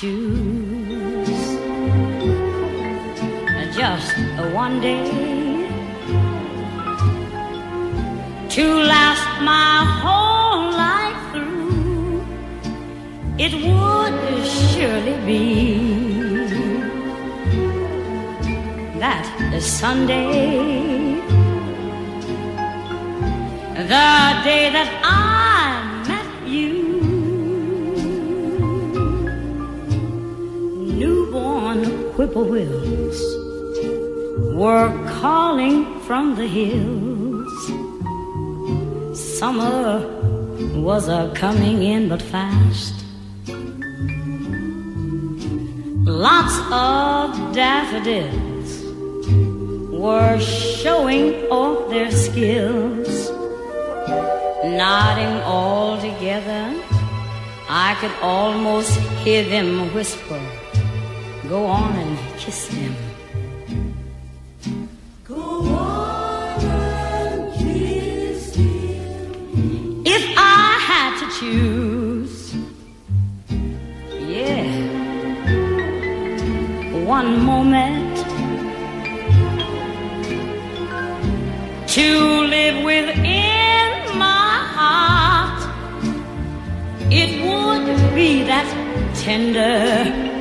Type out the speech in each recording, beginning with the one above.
choose. Just one day to last my whole life through, it would surely be that Sunday, the day that Whippoorwills were calling from the hills. Summer was a coming in but fast. Lots of daffodils were showing off their skills. Nodding all together, I could almost hear them whisper, Go on and kiss him. If I had to choose. Yeah. One moment to live within my heart. It would be that tender,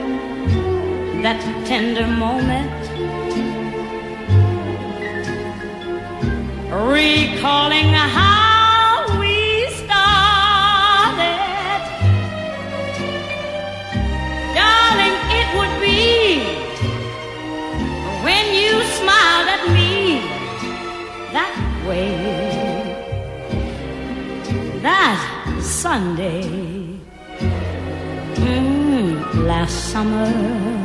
that tender moment. Recalling how we started. Darling, it would be when you smiled at me that way. That Sunday, mm, last summer.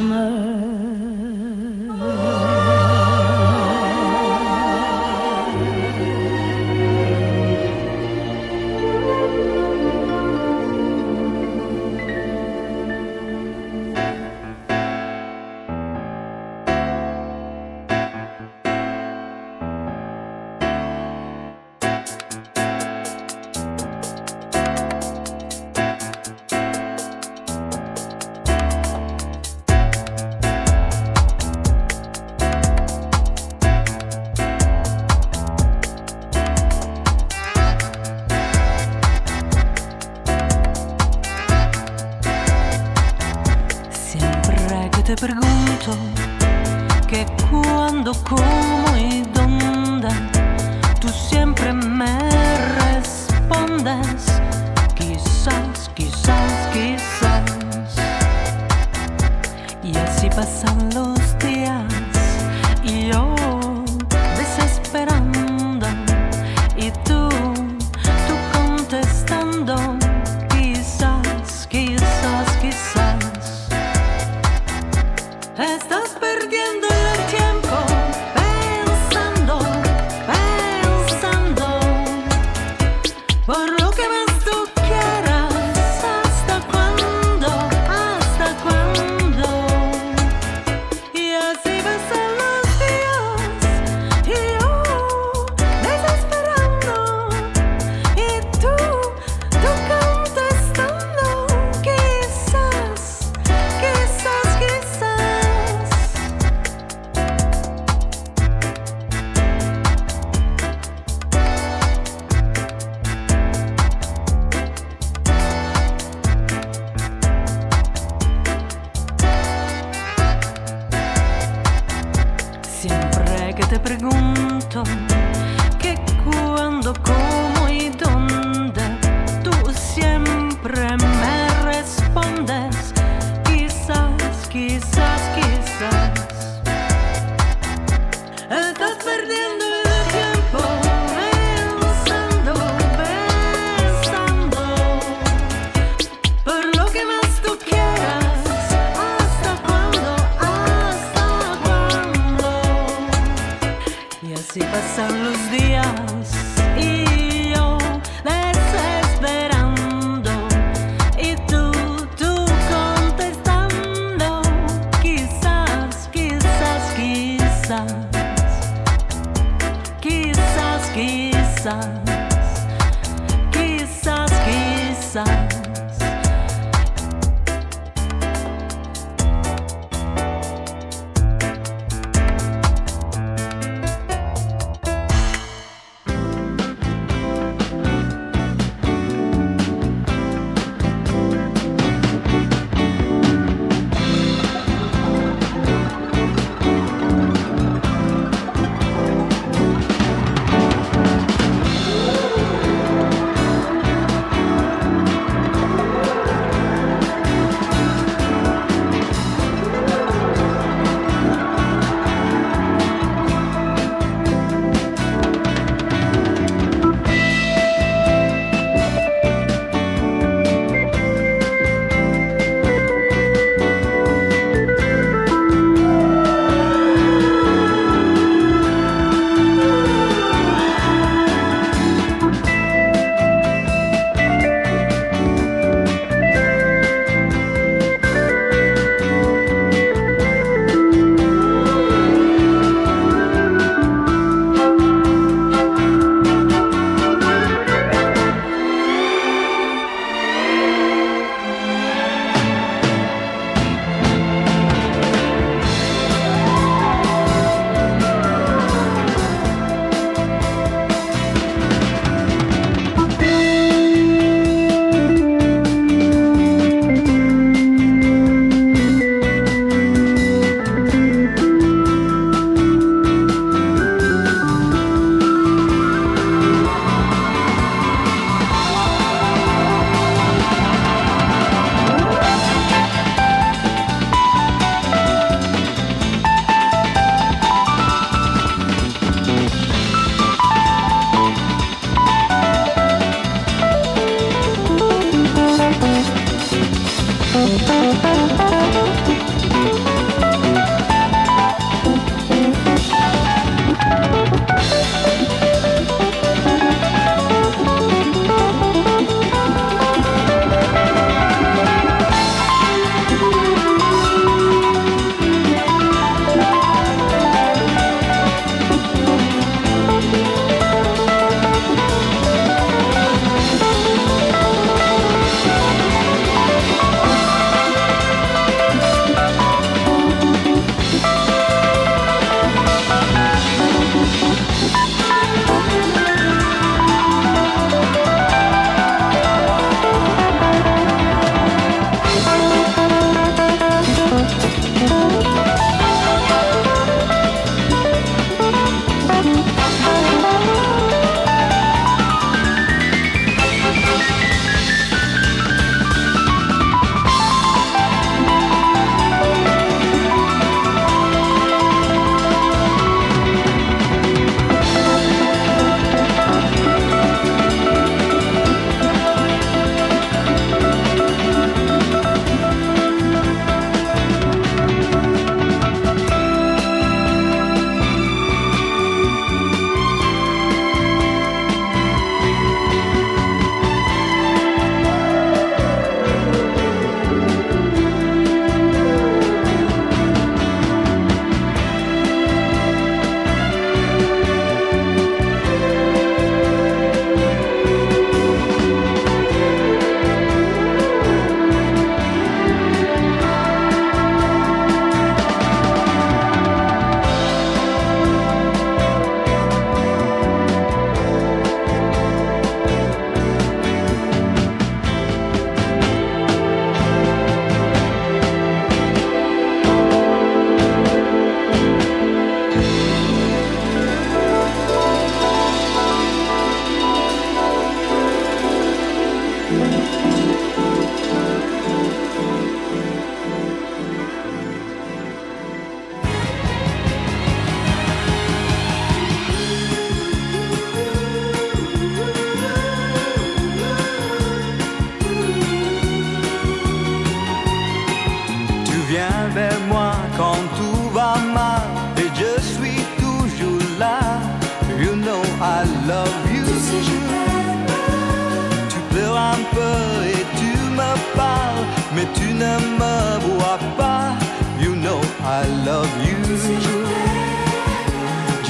Summer. Siempre que te pregunto.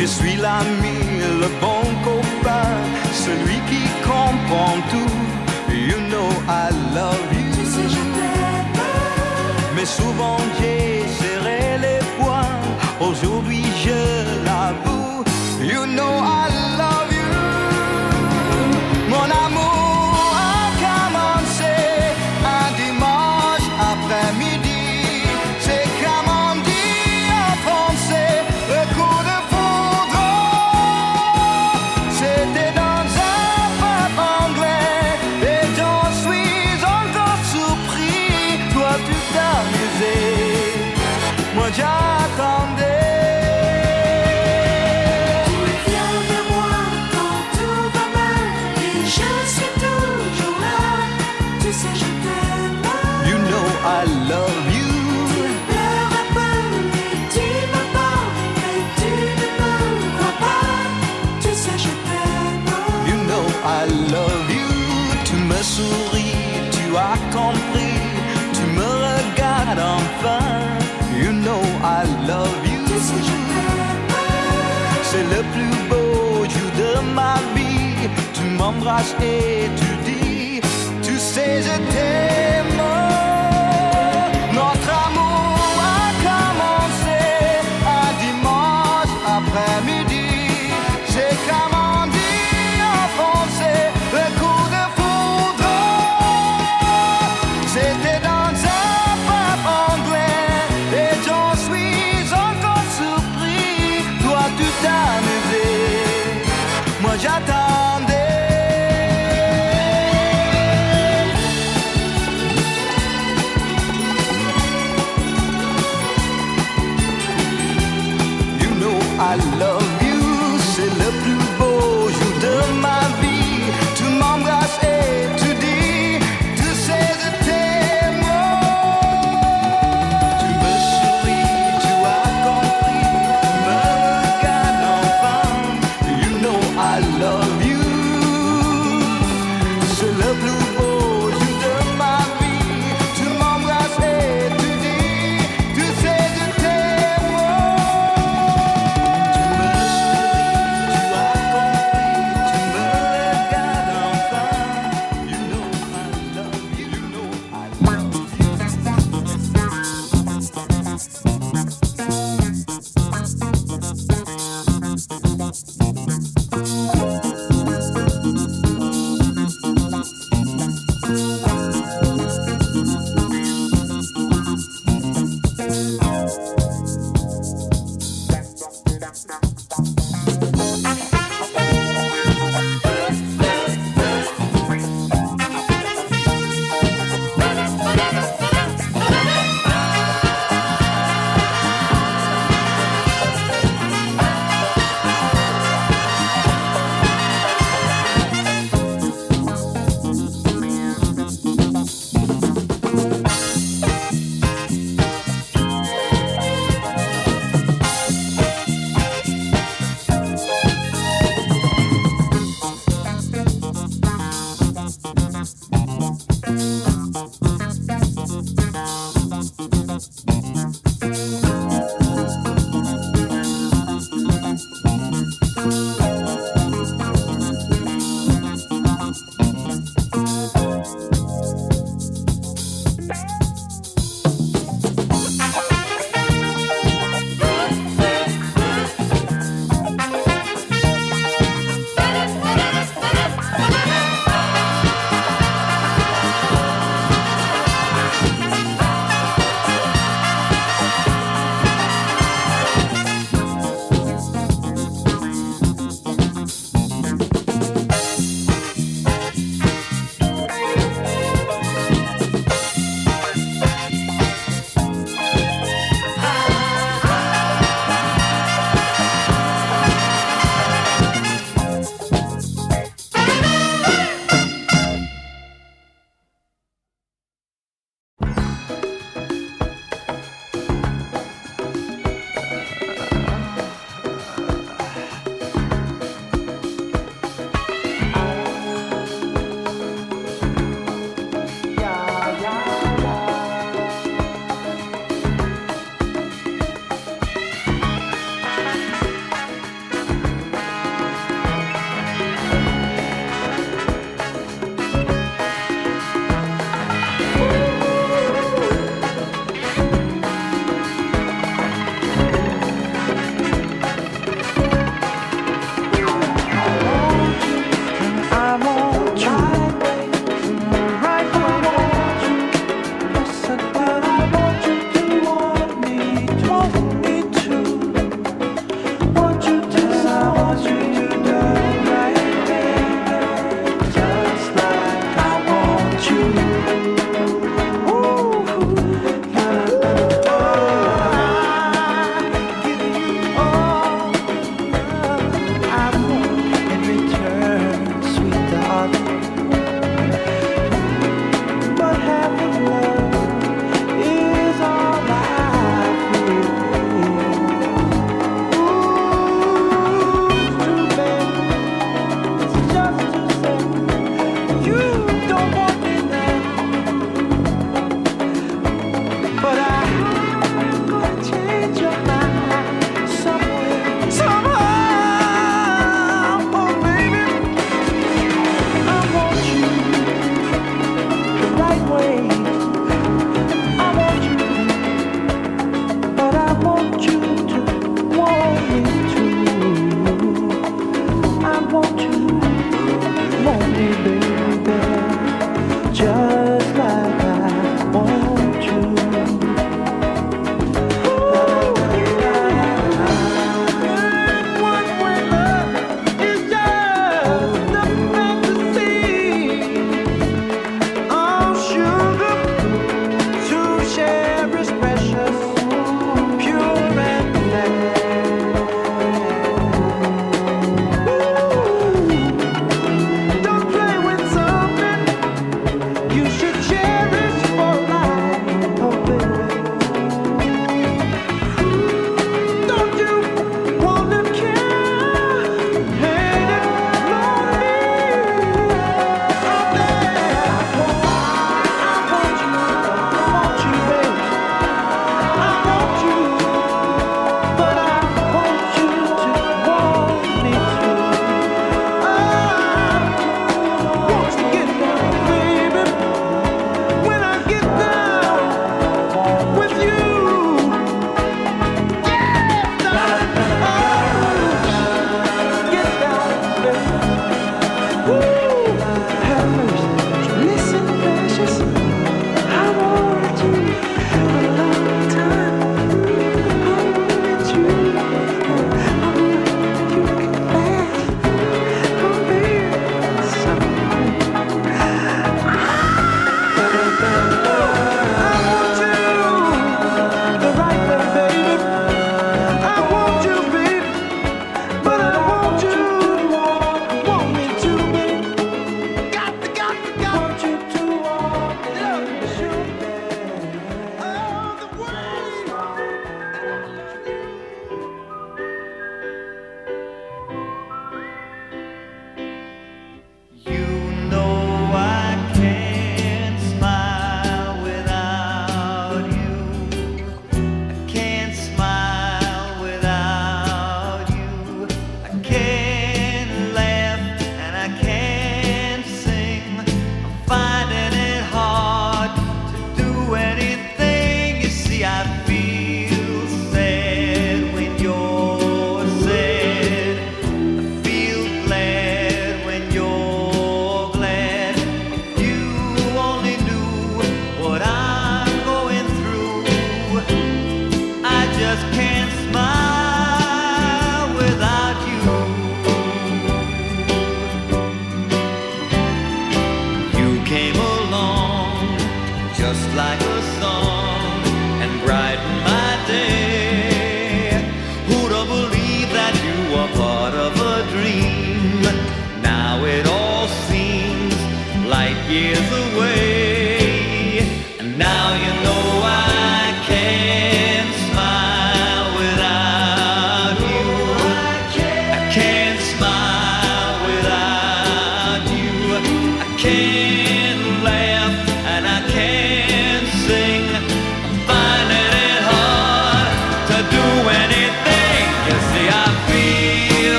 Je suis l'ami, le bon copain, celui qui comprend tout. You know I love you. Tu sais, je t'aime. Mais souvent j'ai serré les poings. Aujourd'hui je l'avoue. You know I love you. Et tu dis, tu sais, je t'aime.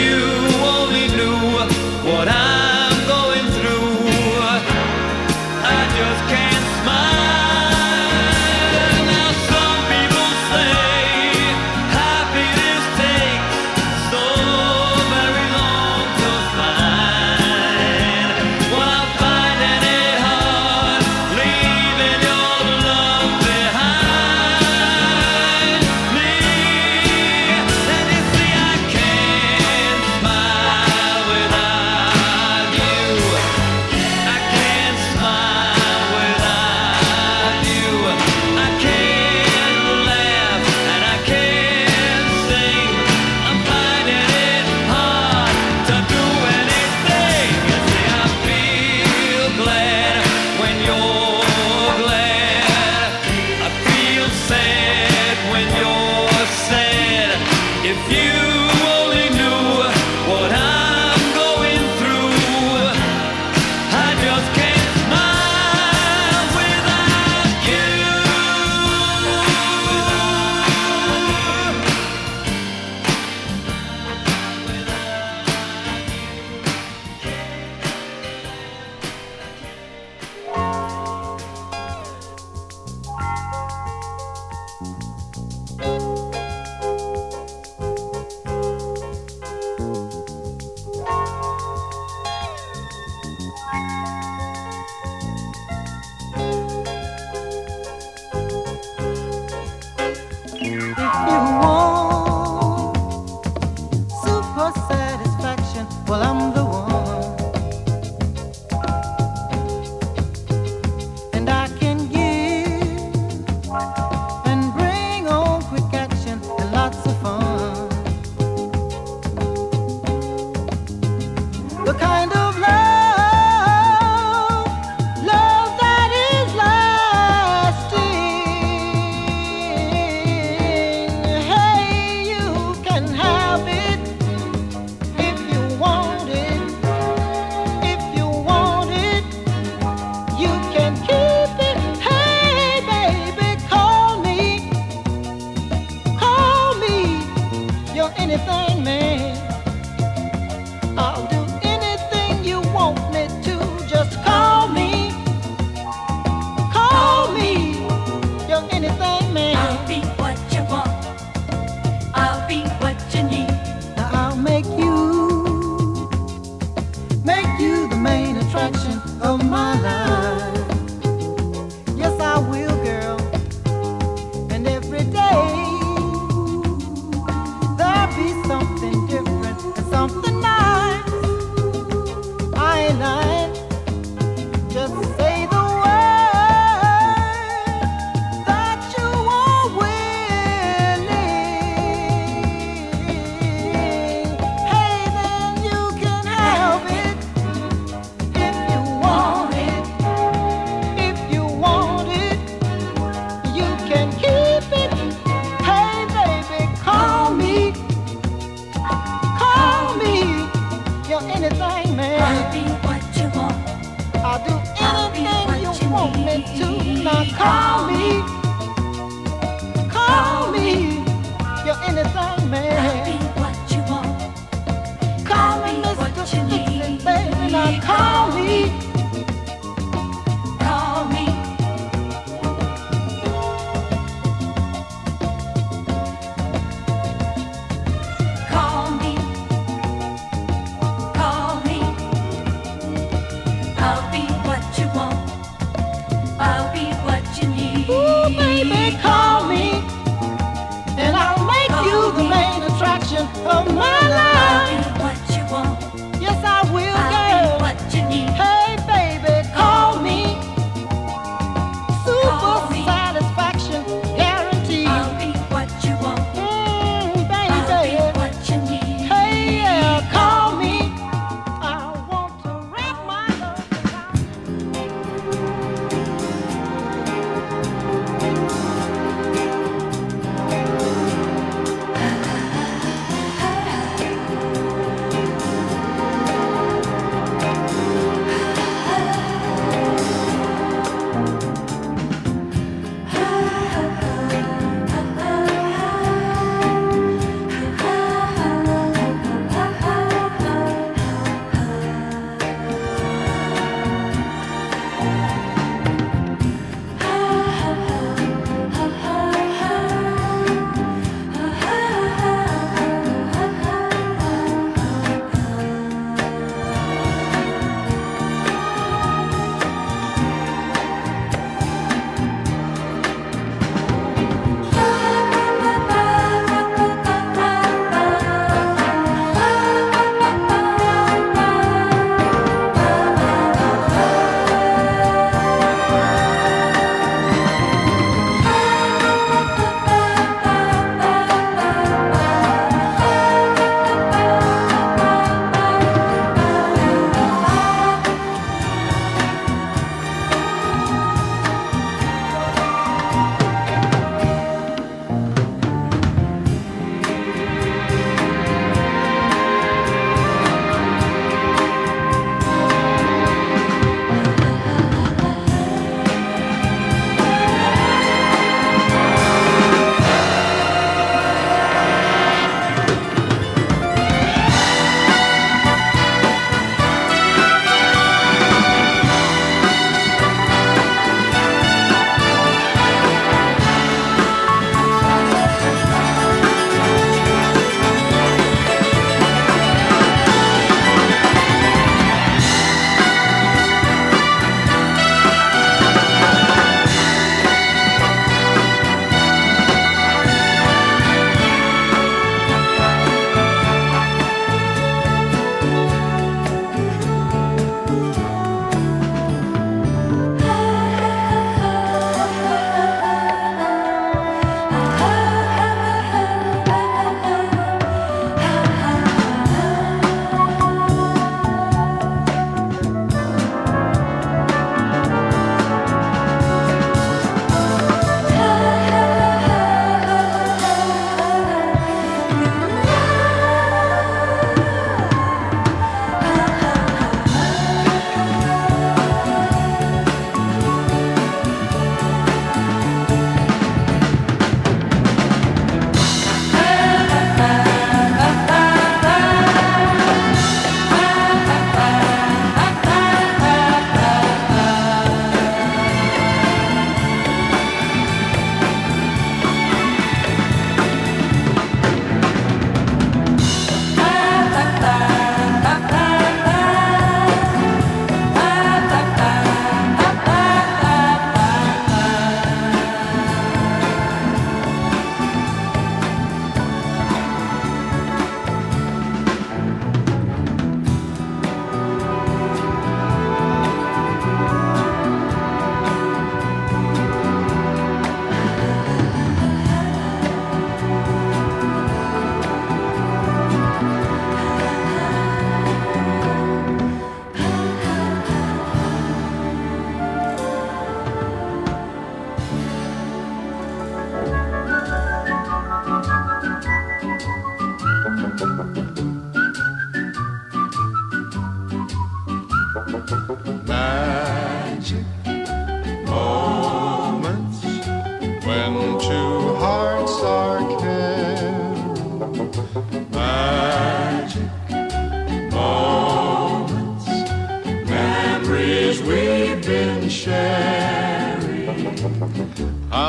Leaving your love behind me. Well, I'm I'll be what you want. I'll do anything you, want me to. Now call.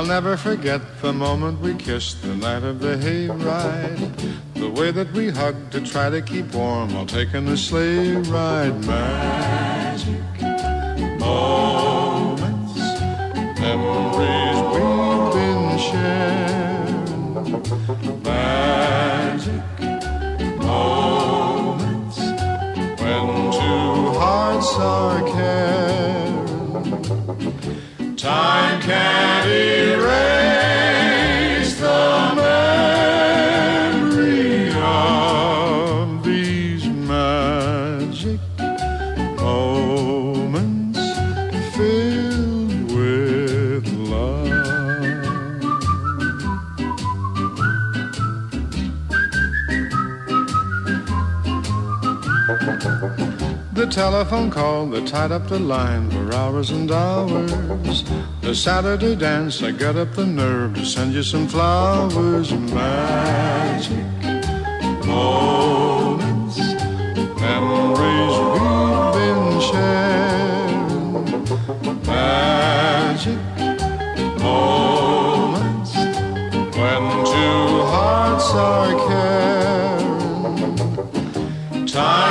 Never forget the moment we kissed the night of the hayride. The way that we hugged to try to keep warm while taking a sleigh ride. Magic moments, memories we've been sharing. Magic moments when two hearts are caring. Time telephone call that tied up the line for hours and hours. The Saturday dance, I got up the nerve to send you some flowers. Magic moments, memories we've been sharing. Magic moments when two hearts are caring. Time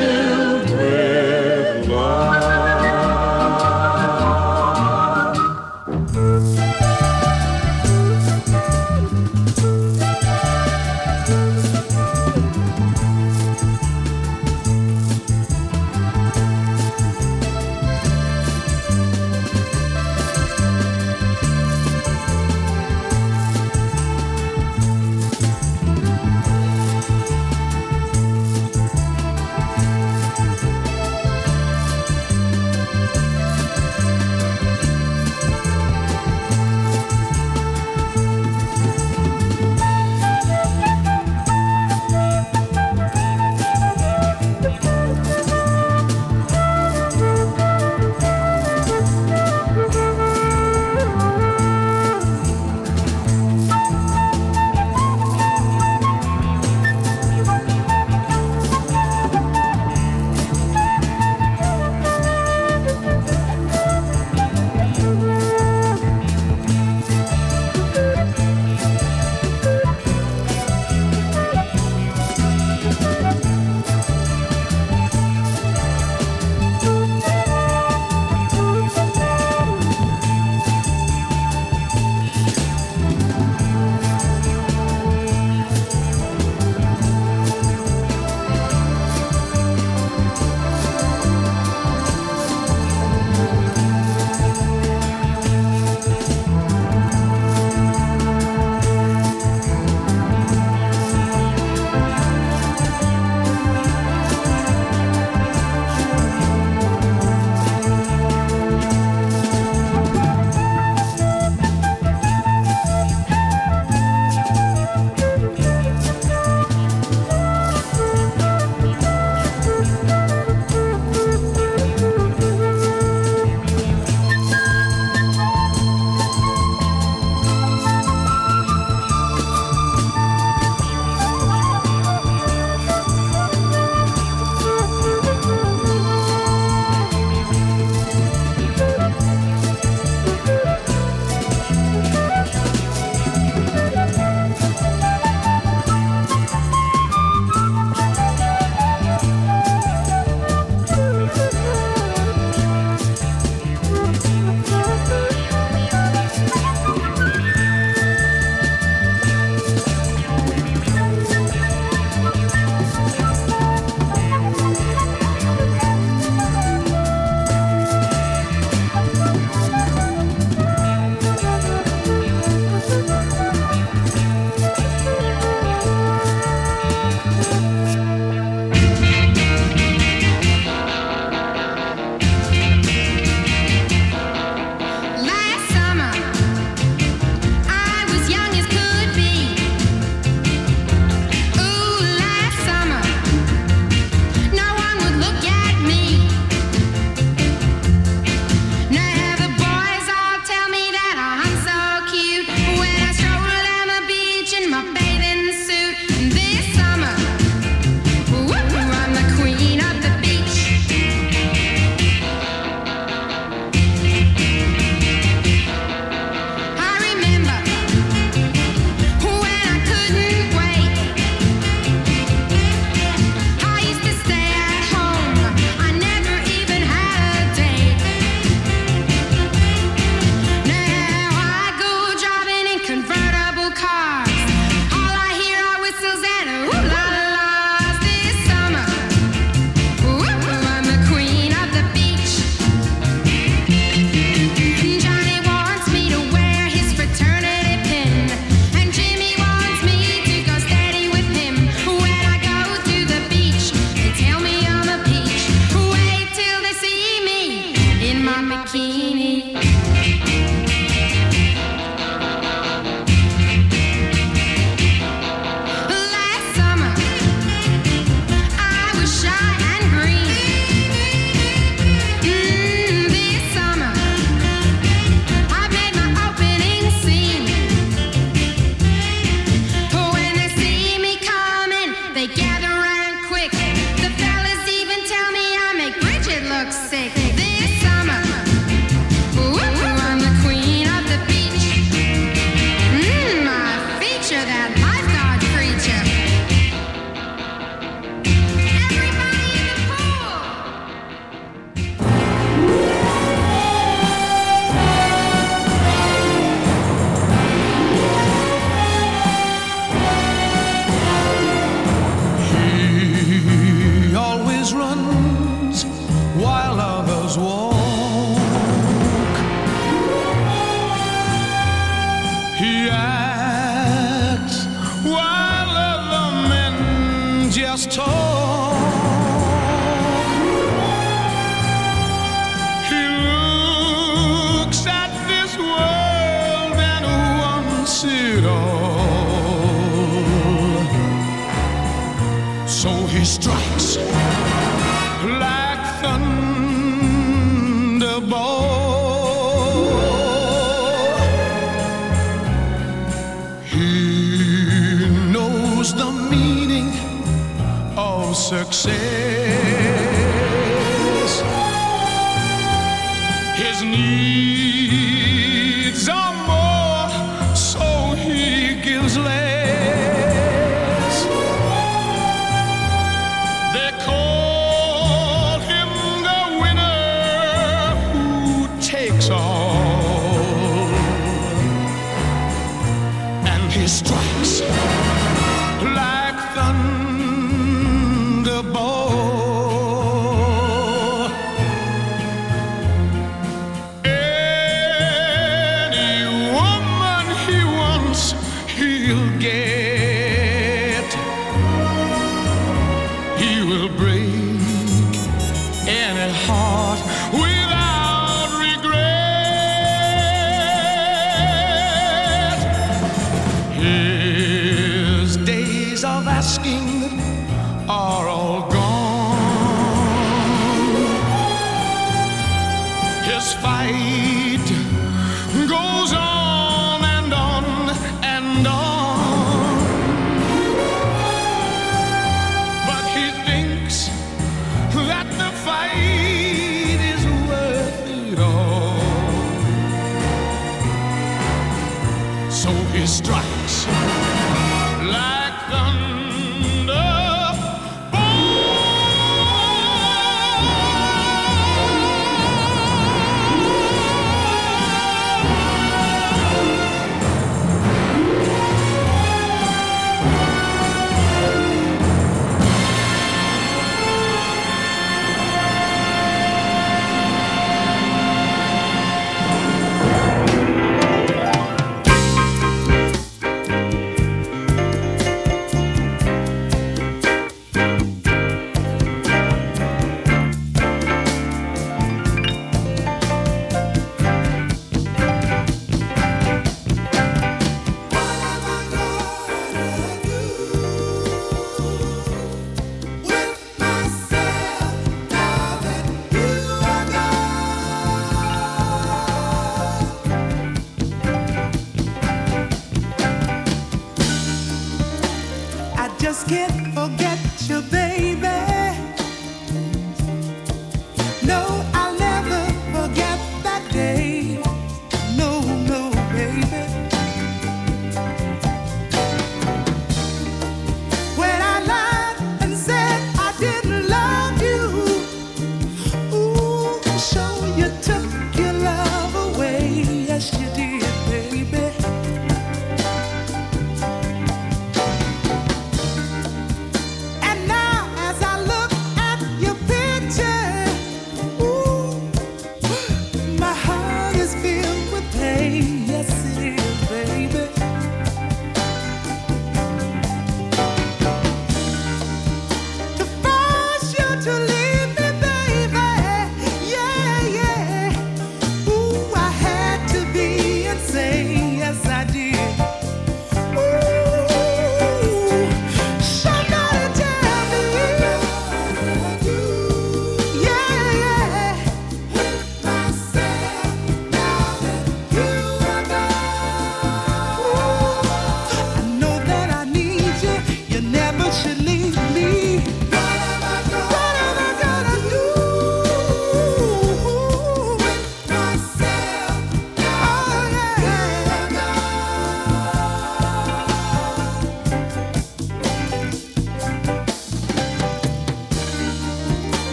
break. Any heart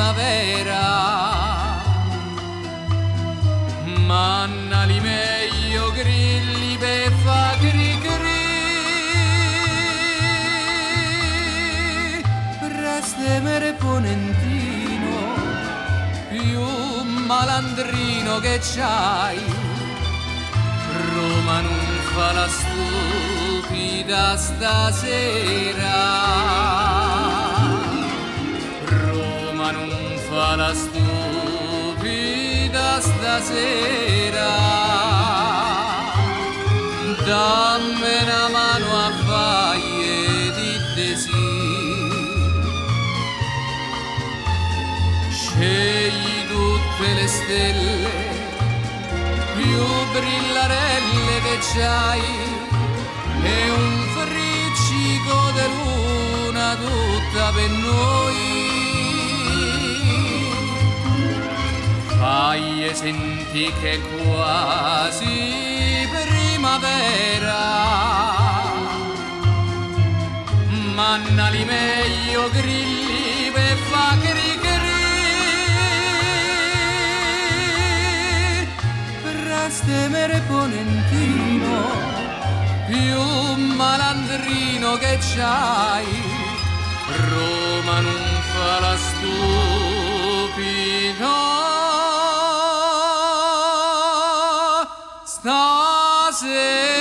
primavera. Manna li meglio grilli per fa cri cri restemere ponentino più malandrino che c'hai. Roma non fa la stupida stasera Non fa la stupida stasera. Dammi una mano a fai e dite sì scegli tutte le stelle più brillarelle che c'hai e un friccico di luna tutta per noi fai e senti che quasi primavera. Manna li meglio grilli per fa cri stemere ponentino più malandrino che c'hai. Roma non fa la stupida say